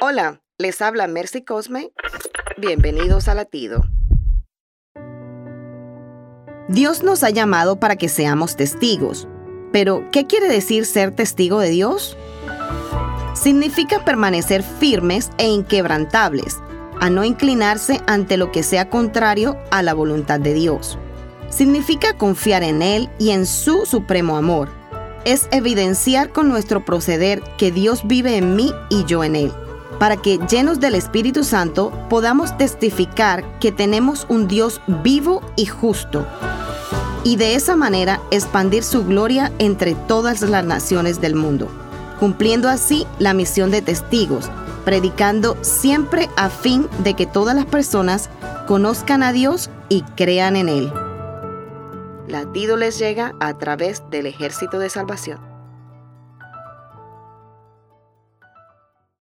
Hola, les habla Mercy Cosme. Bienvenidos a Latido. Dios nos ha llamado para que seamos testigos. Pero, ¿qué quiere decir ser testigo de Dios? Significa permanecer firmes e inquebrantables, a no inclinarse ante lo que sea contrario a la voluntad de Dios. Significa confiar en Él y en su supremo amor. Es evidenciar con nuestro proceder que Dios vive en mí y yo en Él, para que llenos del Espíritu Santo podamos testificar que tenemos un Dios vivo y justo, y de esa manera expandir su gloria entre todas las naciones del mundo, cumpliendo así la misión de testigos, predicando siempre a fin de que todas las personas conozcan a Dios y crean en Él. Latido les llega a través del ejército de salvación.